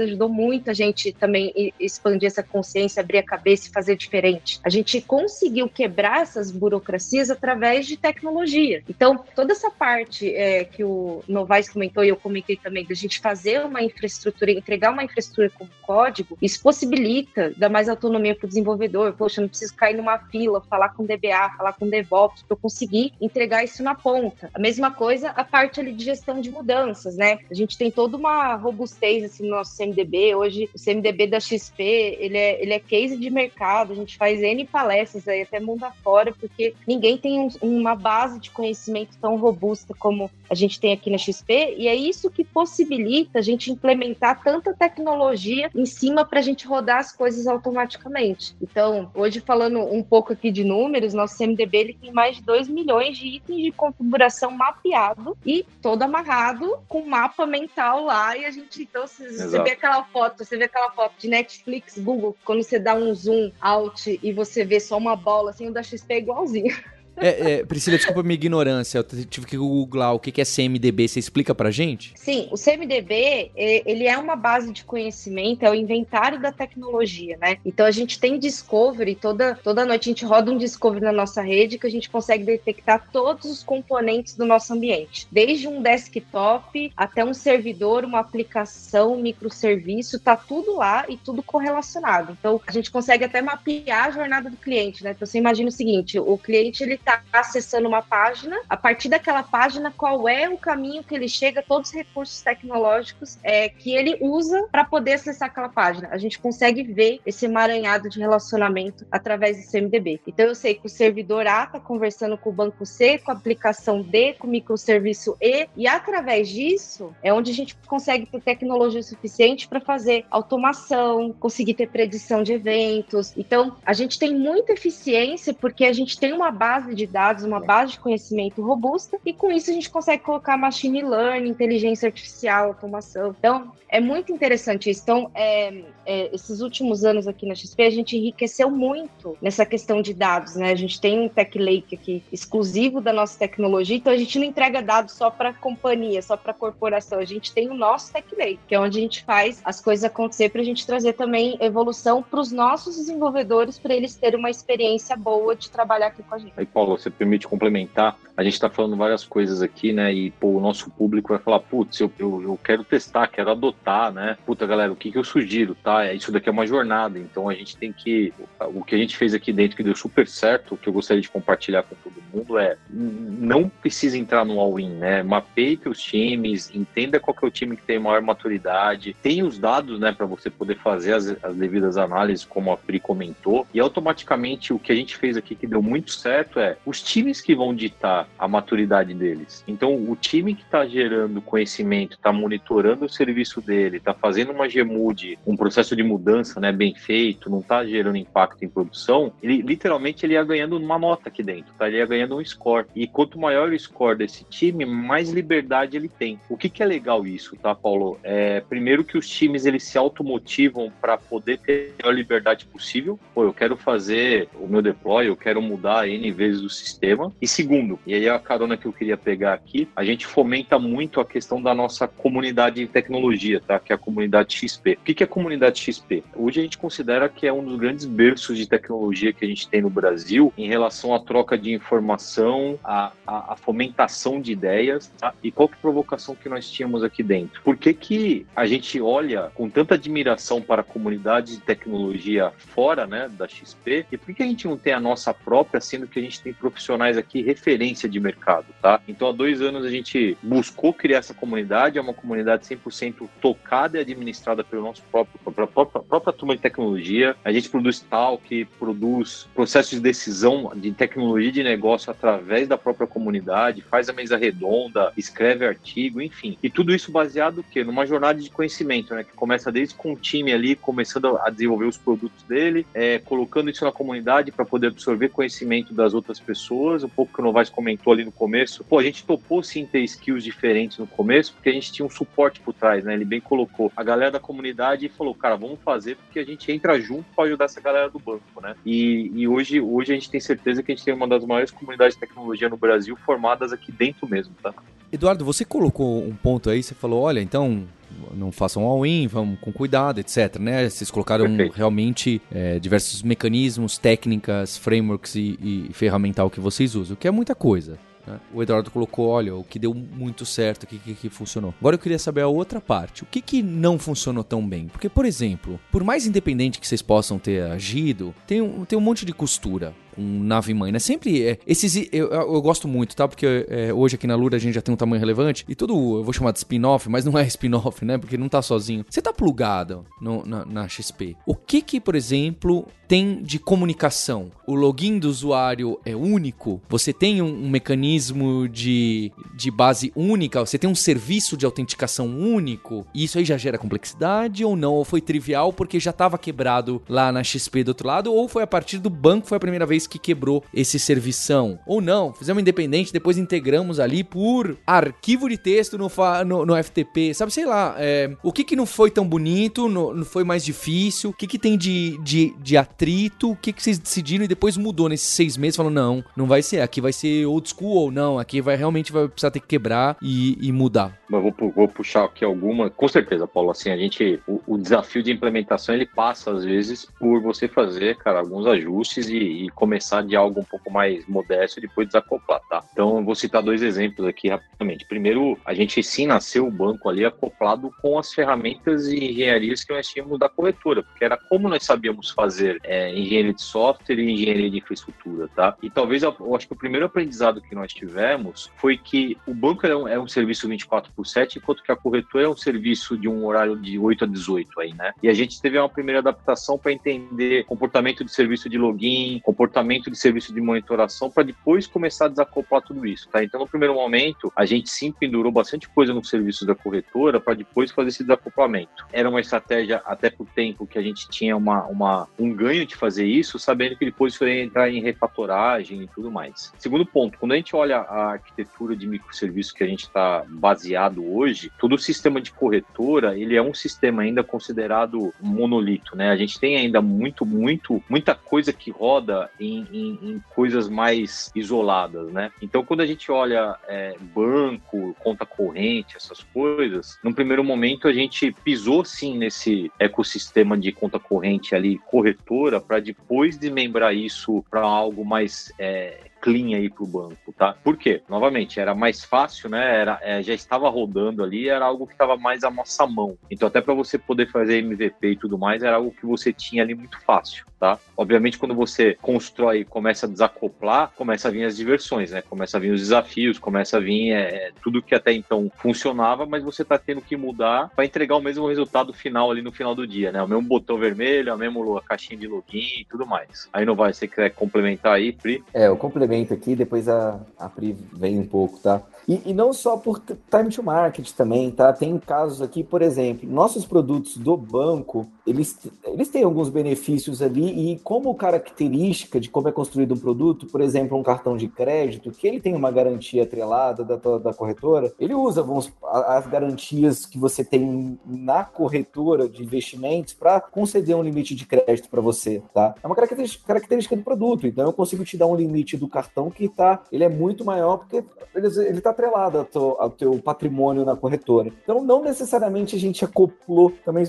ajudou muito a gente também expandir essa consciência, abrir a cabeça e fazer diferente. A gente conseguiu quebrar essas burocracias através de tecnologia. Então, toda essa parte é, que o Novaes comentou e eu comentei também, da gente fazer uma infraestrutura, entregar uma infraestrutura com código, isso possibilita dar mais autonomia para o desenvolvedor. Poxa, não preciso cair numa fila, falar com DBA, falar com DevOps para conseguir entregar isso na ponta. A mesma coisa a parte ali de gestão de mudanças, né? A gente tem toda uma robustez assim, no nosso CMDB. Hoje, o CMDB da XP, ele é, ele é case de mercado. A gente faz N palestras aí até mundo afora, porque ninguém tem um, uma base de conhecimento tão robusta como a gente tem aqui na XP, e é isso que possibilita a gente implementar tanta tecnologia em cima para a gente rodar as coisas automaticamente. Então, hoje falando um pouco aqui de números, nosso CMDB Ele tem mais de 2 milhões de itens de configuração mapeado e todo amarrado com mapa mental lá. E a gente, então, você, você vê aquela foto, você vê aquela foto de Netflix, Google, quando você dá um zoom out e você vê só uma bola, assim, o da XP é igualzinho. É, é, Priscila, desculpa a minha ignorância. Eu tive que googlar o que é CMDB. Você explica pra gente? Sim, o CMDB, ele é uma base de conhecimento, é o inventário da tecnologia, né? Então a gente tem discovery, toda, toda noite a gente roda um discovery na nossa rede que a gente consegue detectar todos os componentes do nosso ambiente. Desde um desktop até um servidor, uma aplicação, um microserviço, tá tudo lá e tudo correlacionado. Então a gente consegue até mapear a jornada do cliente, né? Então você imagina o seguinte, o cliente ele está acessando uma página, a partir daquela página, qual é o caminho que ele chega, todos os recursos tecnológicos é, que ele usa para poder acessar aquela página. A gente consegue ver esse emaranhado de relacionamento através do CMDB. Então eu sei que o servidor A está conversando com o banco C, com a aplicação D, com o microserviço E, e através disso é onde a gente consegue ter tecnologia suficiente para fazer automação, conseguir ter predição de eventos. Então, a gente tem muita eficiência porque a gente tem uma base de dados, uma base de conhecimento robusta, e com isso a gente consegue colocar machine learning, inteligência artificial, automação. Então, é muito interessante isso. Então, é, é, esses últimos anos aqui na XP, a gente enriqueceu muito nessa questão de dados, né? A gente tem um Tech Lake aqui exclusivo da nossa tecnologia, então a gente não entrega dados só para companhia, só para corporação. A gente tem o nosso Tech Lake, que é onde a gente faz as coisas acontecer para a gente trazer também evolução para os nossos desenvolvedores, para eles terem uma experiência boa de trabalhar aqui com a gente. Aí, Paulo, você permite complementar? A gente está falando várias coisas aqui, né? E pô, o nosso público vai falar, putz, eu, eu, eu quero testar, quero adotar, né? Puta, galera, o que, que eu sugiro, tá? É, isso daqui é uma jornada, então a gente tem que. O que a gente fez aqui dentro que deu super certo, o que eu gostaria de compartilhar com todo mundo é não precisa entrar no all-in, né? Mapeie os times, entenda qual é o time que tem maior maturidade, tem os dados, né, para você poder fazer as, as devidas análises, como a Pri comentou, e automaticamente o que a gente fez aqui que deu muito certo é os times que vão ditar a maturidade deles. Então, o time que está gerando conhecimento, está monitorando o serviço dele, está fazendo uma GMUD, um processo de mudança, né, bem feito, não está gerando impacto em produção, ele literalmente ele ia ganhando uma nota aqui dentro, tá? Ele ia ganhando um score. E quanto maior o score desse time, mais liberdade ele tem. O que, que é legal isso, tá, Paulo? É, primeiro que os times eles se automotivam para poder ter a liberdade possível. Pô, eu quero fazer o meu deploy, eu quero mudar N vezes o sistema. E segundo, e aí é a carona que eu queria pegar aqui, a gente fomenta muito a questão da nossa comunidade de tecnologia, tá? Que é a comunidade XP. O que, que é a comunidade XP? Hoje a gente considera que é um dos grandes berços de tecnologia que a gente tem no Brasil em relação à troca de informação, à, à, à fomentação de ideias, tá? E qual que é a provocação que nós tínhamos aqui dentro? Por que, que a gente olha com tanta admiração para a comunidade de tecnologia fora né, da XP e por que a gente não tem a nossa própria, sendo que a gente tem profissionais aqui referência de mercado, tá? Então, há dois anos a gente buscou criar essa comunidade, é uma comunidade 100% tocada e administrada pelo nosso próprio, pela própria, própria turma de tecnologia. A gente produz talk, produz processos de decisão de tecnologia de negócio através da própria comunidade, faz a mesa redonda, escreve artigo, enfim. E tudo isso baseado o? Numa jornada de conhecimento, né? Que começa desde com o time ali, começando a desenvolver os produtos dele, é, colocando isso na comunidade para poder absorver conhecimento das outras pessoas. Um pouco que o Novaes comentou ali no começo. Pô, a gente topou sim ter skills diferentes no começo, porque a gente tinha um suporte por trás, né? Ele bem colocou. A galera da comunidade falou, cara, vamos fazer porque a gente entra junto para ajudar essa galera do banco, né? E, e hoje, hoje a gente tem certeza que a gente tem uma das maiores comunidades de tecnologia no Brasil formadas aqui dentro mesmo, tá? Eduardo, você colocou um ponto aí, você falou, olha, então não façam all-in, vamos com cuidado, etc. Né? Vocês colocaram Perfeito. realmente é, diversos mecanismos, técnicas, frameworks e, e ferramental que vocês usam, o que é muita coisa. Né? O Eduardo colocou, olha, o que deu muito certo, o que, que, que, funcionou. Agora eu queria saber a outra parte. O que, que não funcionou tão bem? Porque, por exemplo, por mais independente que vocês possam ter agido, tem um, tem um monte de costura com nave mãe, né? Sempre é, esses eu, eu, gosto muito, tá? Porque é, hoje aqui na Lura a gente já tem um tamanho relevante e tudo eu vou chamar de spin-off, mas não é spin-off, né? Porque não tá sozinho. Você tá plugado no, na, na XP. O que que, por exemplo, tem de comunicação? O login do usuário é único? Você tem um, um mecanismo de, de base única? Você tem um serviço de autenticação único? E isso aí já gera complexidade ou não? Ou foi trivial porque já estava quebrado lá na XP do outro lado? Ou foi a partir do banco foi a primeira vez que quebrou esse servição. Ou não, fizemos independente, depois integramos ali por arquivo de texto no, no, no FTP. Sabe, sei lá, é, o que que não foi tão bonito, no, não foi mais difícil, o que que tem de, de, de atrito, o que que vocês decidiram e depois mudou nesses seis meses, falando, não, não vai ser, aqui vai ser old school ou não, aqui vai realmente vai precisar ter que quebrar e, e mudar. Mas vou, vou puxar aqui alguma, com certeza, Paulo, assim, a gente, o, o, desafio de implementação, ele passa às vezes por você fazer, cara, alguns ajustes e, e começar de algo um pouco mais modesto e depois desacoplar, tá? Então, eu vou citar dois exemplos aqui rapidamente. Primeiro, a gente sim nasceu o banco ali acoplado com as ferramentas e engenharias que nós tínhamos da corretora, porque era como nós sabíamos fazer é, engenharia de software e engenharia de infraestrutura, tá? E talvez eu acho que o primeiro aprendizado que nós tivemos foi que o banco é um, é um serviço 24 por 7, enquanto que a corretora é um serviço de um horário de 8 a 18 aí, né? E a gente teve uma primeira adaptação para entender comportamento de serviço de login, comportamento de serviço de monitoração, para depois começar a desacoplar tudo isso, tá? Então, no primeiro momento, a gente sim pendurou bastante coisa no serviço da corretora para depois fazer esse desacoplamento. Era uma estratégia, até por tempo, que a gente tinha uma, uma, um ganho de fazer isso, sabendo que depois isso ia entrar em refatoragem e tudo mais. Segundo ponto, quando a gente olha a arquitetura de microserviços que a gente está baseado hoje, todo o sistema de corretora, ele é um sistema ainda considerado monolito, né? A gente tem ainda muito, muito, muita coisa que roda em, em, em coisas mais isoladas, né? Então, quando a gente olha é, banco, conta corrente, essas coisas, no primeiro momento a gente pisou sim nesse ecossistema de conta corrente ali, corretora, para depois desmembrar isso para algo mais é, clean aí para o banco, tá? Por quê? Novamente, era mais fácil, né? Era, é, já estava rodando ali, era algo que estava mais à nossa mão. Então, até para você poder fazer MVP e tudo mais, era algo que você tinha ali muito fácil tá? Obviamente, quando você constrói e começa a desacoplar, começa a vir as diversões, né? Começa a vir os desafios, começa a vir é, tudo que até então funcionava, mas você tá tendo que mudar para entregar o mesmo resultado final ali no final do dia, né? O mesmo botão vermelho, a mesma caixinha de login e tudo mais. Aí não vai, você quer complementar aí, Pri? É, eu complemento aqui, depois a, a Pri vem um pouco, tá? E, e, não só por time to market também, tá? Tem casos aqui, por exemplo, nossos produtos do banco, eles, eles têm alguns benefícios ali e como característica de como é construído um produto, por exemplo, um cartão de crédito, que ele tem uma garantia atrelada da, da corretora, ele usa vamos, as garantias que você tem na corretora de investimentos para conceder um limite de crédito para você, tá? É uma característica, do produto, então eu consigo te dar um limite do cartão que tá, ele é muito maior porque ele está atrelada ao teu, patrimônio na corretora. Então, não necessariamente a gente acoplou também.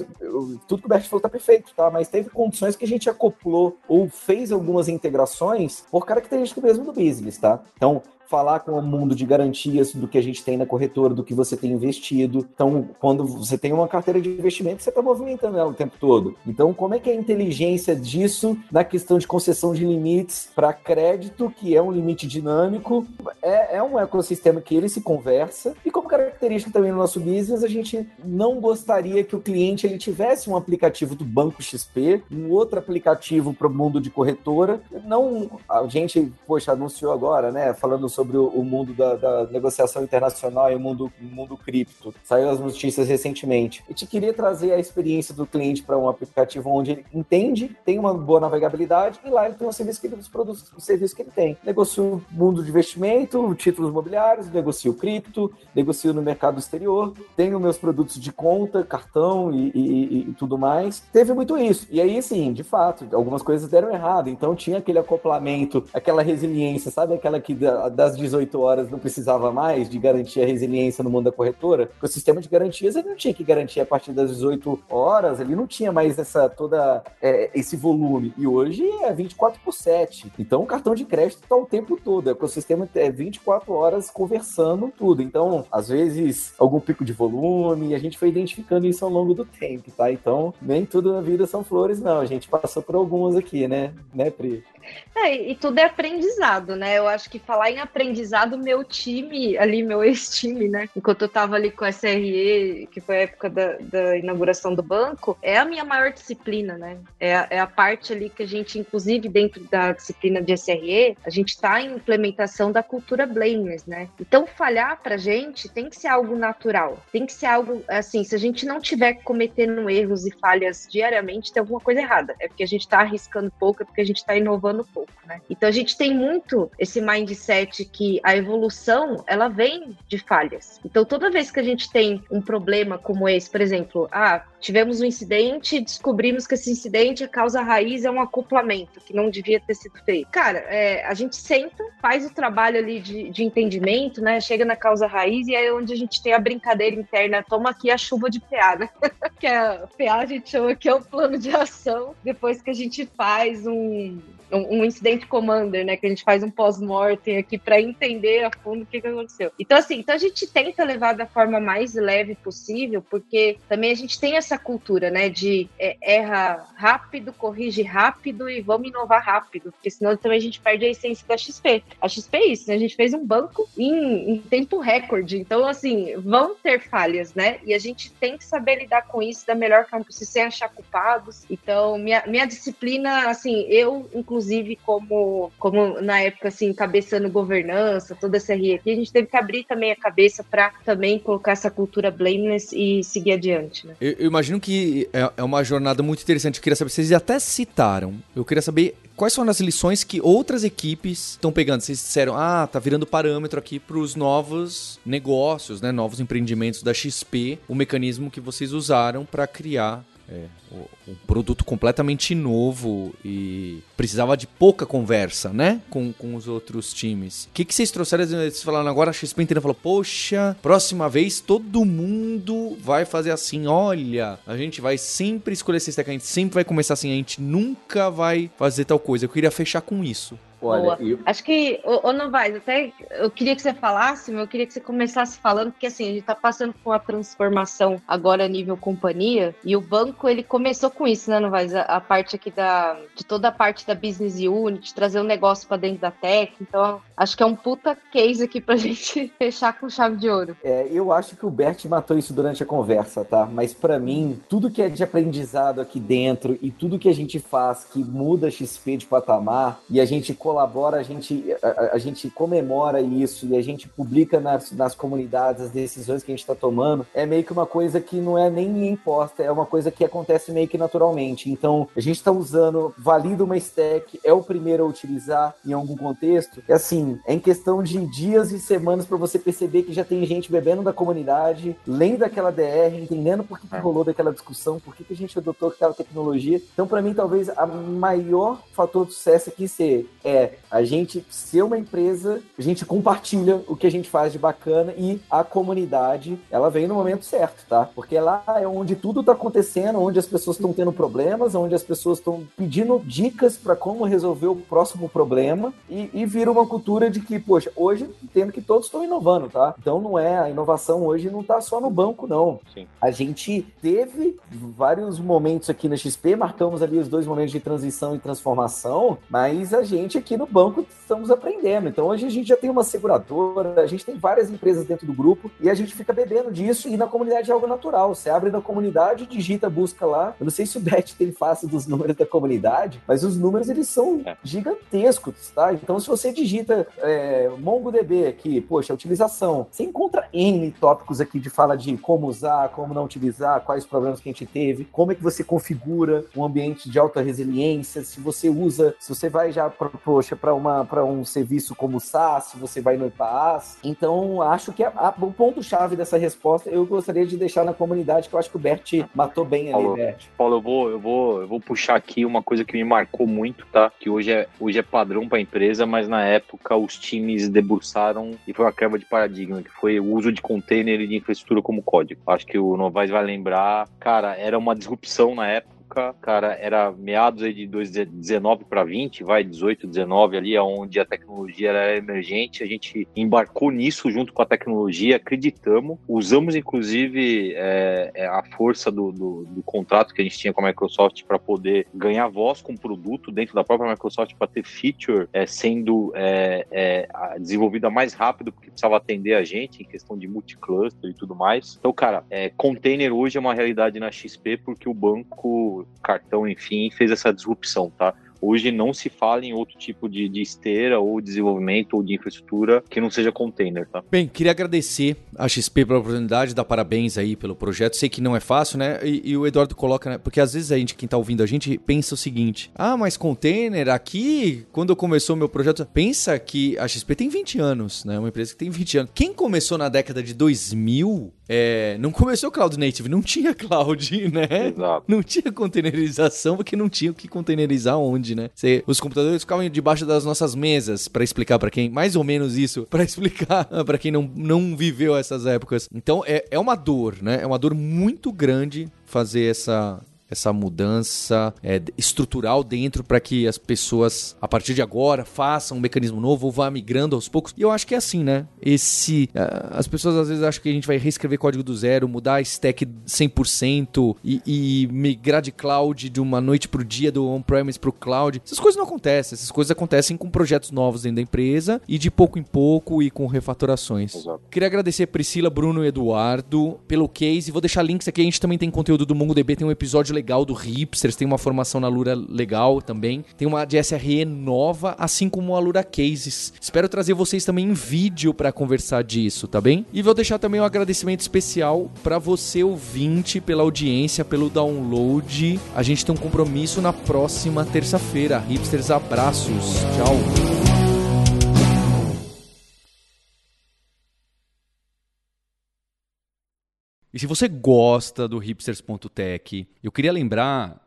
Tudo que o Bert falou está perfeito, tá? Mas teve condições que a gente acoplou ou fez algumas integrações por característica mesmo do business, tá? Então, falar com o mundo de garantias do que a gente tem na corretora, do que você tem investido. Então, quando você tem uma carteira de investimento, você está movimentando ela o tempo todo. Então, como é que é a inteligência disso na questão de concessão de limites para crédito, que é um limite dinâmico? É, é um ecossistema que ele se conversa. E como característica também no nosso business, a gente não gostaria que o cliente ele tivesse um aplicativo do Banco XP, um outro aplicativo para o mundo de corretora. Não, a gente, poxa, anunciou agora, né, falando sobre o, mundo da, da, negociação internacional e o mundo, mundo cripto. Saiu as notícias recentemente. E te queria trazer a experiência do cliente para um aplicativo onde ele entende, tem uma boa navegabilidade e lá ele tem um serviço que ele, os produtos, o serviço que ele tem. Negocia o mundo de investimento, títulos imobiliários, negocia o cripto, negocia no mercado exterior, tenho meus produtos de conta, cartão e, e, e tudo mais. Teve muito isso. E aí, sim, de fato, algumas coisas deram errado. Então tinha aquele acoplamento, aquela resiliência, sabe? Aquela que da, da das 18 horas não precisava mais de garantir a resiliência no mundo da corretora, porque o sistema de garantias ele não tinha que garantir a partir das 18 horas, ele não tinha mais essa toda é, esse volume. E hoje é 24 por 7. Então o cartão de crédito está o tempo todo. O ecossistema é 24 horas conversando tudo. Então, às vezes, algum pico de volume, a gente foi identificando isso ao longo do tempo, tá? Então, nem tudo na vida são flores, não. A gente passou por algumas aqui, né? Né, Pri? É, e tudo é aprendizado, né? Eu acho que falar em aprendizado, meu time, ali, meu ex-time, né? Enquanto eu tava ali com a SRE, que foi a época da, da inauguração do banco, é a minha maior disciplina, né? É, é a parte ali que a gente, inclusive, dentro da disciplina de SRE, a gente tá em implementação da cultura blameless, né? Então, falhar pra gente tem que ser algo natural. Tem que ser algo, assim, se a gente não tiver cometendo erros e falhas diariamente, tem alguma coisa errada. É porque a gente tá arriscando pouco, é porque a gente tá inovando pouco, né? Então, a gente tem muito esse mindset que a evolução ela vem de falhas. Então, toda vez que a gente tem um problema como esse, por exemplo, ah, tivemos um incidente, descobrimos que esse incidente, a causa raiz é um acoplamento que não devia ter sido feito. Cara, é, a gente senta, faz o trabalho ali de, de entendimento, né? Chega na causa raiz e é onde a gente tem a brincadeira interna, toma aqui a chuva de PA, né? que é PA a gente chama que é o plano de ação depois que a gente faz um um, um incidente commander, né? Que a gente faz um pós-mortem aqui para entender a fundo o que, que aconteceu. Então, assim, então a gente tenta levar da forma mais leve possível, porque também a gente tem essa cultura, né? De é, erra rápido, corrige rápido e vamos inovar rápido, porque senão também a gente perde a essência da XP. A XP é isso, né? A gente fez um banco em, em tempo recorde. Então, assim, vão ter falhas, né? E a gente tem que saber lidar com isso da melhor forma possível, sem achar culpados. Então, minha, minha disciplina, assim, eu, inclusive, como, como na época, assim, cabeçando governança, toda essa RI aqui, a gente teve que abrir também a cabeça para também colocar essa cultura blameless e seguir adiante, né? Eu, eu imagino que é, é uma jornada muito interessante. Eu queria saber, vocês até citaram, eu queria saber quais são as lições que outras equipes estão pegando? Vocês disseram, ah, tá virando parâmetro aqui para os novos negócios, né, novos empreendimentos da XP, o mecanismo que vocês usaram para criar é, um produto completamente novo e precisava de pouca conversa, né? Com, com os outros times. O que, que vocês trouxeram? Vocês falaram agora, a XP inteira falou: Poxa, próxima vez todo mundo vai fazer assim. Olha, a gente vai sempre escolher esse stack, a gente sempre vai começar assim, a gente nunca vai fazer tal coisa. Eu queria fechar com isso. Olha, eu... Acho que, ô, ô Novaes, até eu queria que você falasse, mas eu queria que você começasse falando, porque assim, a gente tá passando por uma transformação agora a nível companhia, e o banco, ele começou com isso, né, Novaes? A, a parte aqui da, de toda a parte da business unit, trazer o um negócio para dentro da tech, então acho que é um puta case aqui pra gente fechar com chave de ouro. É, eu acho que o Bert matou isso durante a conversa, tá? Mas para mim, tudo que é de aprendizado aqui dentro e tudo que a gente faz que muda XP de patamar, e a gente colabora, a gente, a, a, gente comemora isso e a gente publica nas, nas comunidades as decisões que a gente está tomando, é meio que uma coisa que não é nem imposta, é uma coisa que acontece meio que naturalmente. Então, a gente está usando, valida uma stack, é o primeiro a utilizar em algum contexto. É assim, é em questão de dias e semanas para você perceber que já tem gente bebendo da comunidade, lendo aquela DR, entendendo por que, que é. rolou daquela discussão, por que, que a gente adotou aquela tecnologia. Então, para mim, talvez a maior fator de sucesso aqui ser é é a gente ser uma empresa, a gente compartilha o que a gente faz de bacana e a comunidade, ela vem no momento certo, tá? Porque lá é onde tudo tá acontecendo, onde as pessoas estão tendo problemas, onde as pessoas estão pedindo dicas para como resolver o próximo problema e, e vira uma cultura de que, poxa, hoje entendo que todos estão inovando, tá? Então não é, a inovação hoje não tá só no banco, não. Sim. A gente teve vários momentos aqui na XP, marcamos ali os dois momentos de transição e transformação, mas a gente aqui no banco estamos aprendendo. Então hoje a gente já tem uma seguradora, a gente tem várias empresas dentro do grupo e a gente fica bebendo disso e na comunidade é algo natural. Você abre na comunidade, digita, busca lá. Eu não sei se o Bet tem face dos números da comunidade, mas os números eles são é. gigantescos, tá? Então se você digita é, MongoDB aqui, poxa, utilização, você encontra N tópicos aqui de fala de como usar, como não utilizar, quais problemas que a gente teve, como é que você configura um ambiente de alta resiliência, se você usa, se você vai já para poxa, para um serviço como o SaaS, você vai no IPaaS. Então, acho que a, a, o ponto-chave dessa resposta eu gostaria de deixar na comunidade, que eu acho que o Bert matou bem Paulo, ali, Bert. Paulo, eu vou, eu, vou, eu vou puxar aqui uma coisa que me marcou muito, tá? Que hoje é, hoje é padrão para a empresa, mas na época os times debruçaram e foi uma quebra de paradigma, que foi o uso de container e de infraestrutura como código. Acho que o Novaes vai lembrar, cara, era uma disrupção na época época, cara, era meados aí de 19 para 20, vai 18, 19 ali, onde a tecnologia era emergente, a gente embarcou nisso junto com a tecnologia, acreditamos, usamos inclusive é, é, a força do, do, do, contrato que a gente tinha com a Microsoft para poder ganhar voz com o produto dentro da própria Microsoft para ter feature é, sendo é, é, desenvolvida mais rápido porque precisava atender a gente em questão de multicluster e tudo mais. Então, cara, é, container hoje é uma realidade na XP porque o banco cartão, enfim, fez essa disrupção, tá? Hoje não se fala em outro tipo de, de, esteira ou desenvolvimento ou de infraestrutura que não seja container, tá? Bem, queria agradecer a XP pela oportunidade, dar parabéns aí pelo projeto. Sei que não é fácil, né? E, e o Eduardo coloca, né? Porque às vezes a gente, quem tá ouvindo a gente, pensa o seguinte: ah, mas container, aqui, quando começou meu projeto, pensa que a XP tem 20 anos, né? Uma empresa que tem 20 anos. Quem começou na década de 2000 é, não começou Cloud Native, não tinha cloud, né? Exato. Não tinha containerização, porque não tinha o que containerizar onde, né? Você, os computadores ficavam debaixo das nossas mesas para explicar para quem, mais ou menos isso, para explicar para quem não, não viveu essas épocas. Então é, é uma dor, né? É uma dor muito grande fazer essa essa mudança é, estrutural dentro para que as pessoas, a partir de agora, façam um mecanismo novo ou vá migrando aos poucos. E eu acho que é assim, né? Esse. Uh, as pessoas às vezes acham que a gente vai reescrever código do zero, mudar a stack 100% e, e migrar de cloud de uma noite pro dia, do on-premise pro cloud. Essas coisas não acontecem. Essas coisas acontecem com projetos novos dentro da empresa e de pouco em pouco e com refatorações. Exato. Queria agradecer a Priscila, Bruno e Eduardo pelo case. Vou deixar links aqui. A gente também tem conteúdo do MongoDB, tem um episódio legal do Hipsters, tem uma formação na Lura legal também. Tem uma de SRE nova, assim como a Lura Cases. Espero trazer vocês também em vídeo para conversar disso, tá bem? E vou deixar também um agradecimento especial para você ouvinte pela audiência, pelo download. A gente tem um compromisso na próxima terça-feira. Hipsters, abraços. Tchau. E se você gosta do hipsters.tech, eu queria lembrar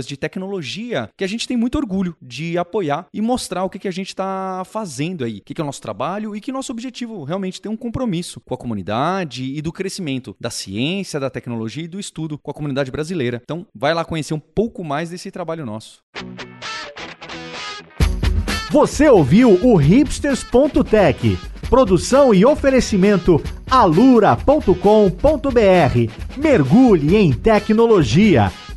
de tecnologia que a gente tem muito orgulho de apoiar e mostrar o que, que a gente está fazendo aí, o que, que é o nosso trabalho e que nosso objetivo realmente tem um compromisso com a comunidade e do crescimento da ciência, da tecnologia e do estudo com a comunidade brasileira. Então, vai lá conhecer um pouco mais desse trabalho nosso. Você ouviu o hipsters.tech, produção e oferecimento alura.com.br. Mergulhe em tecnologia.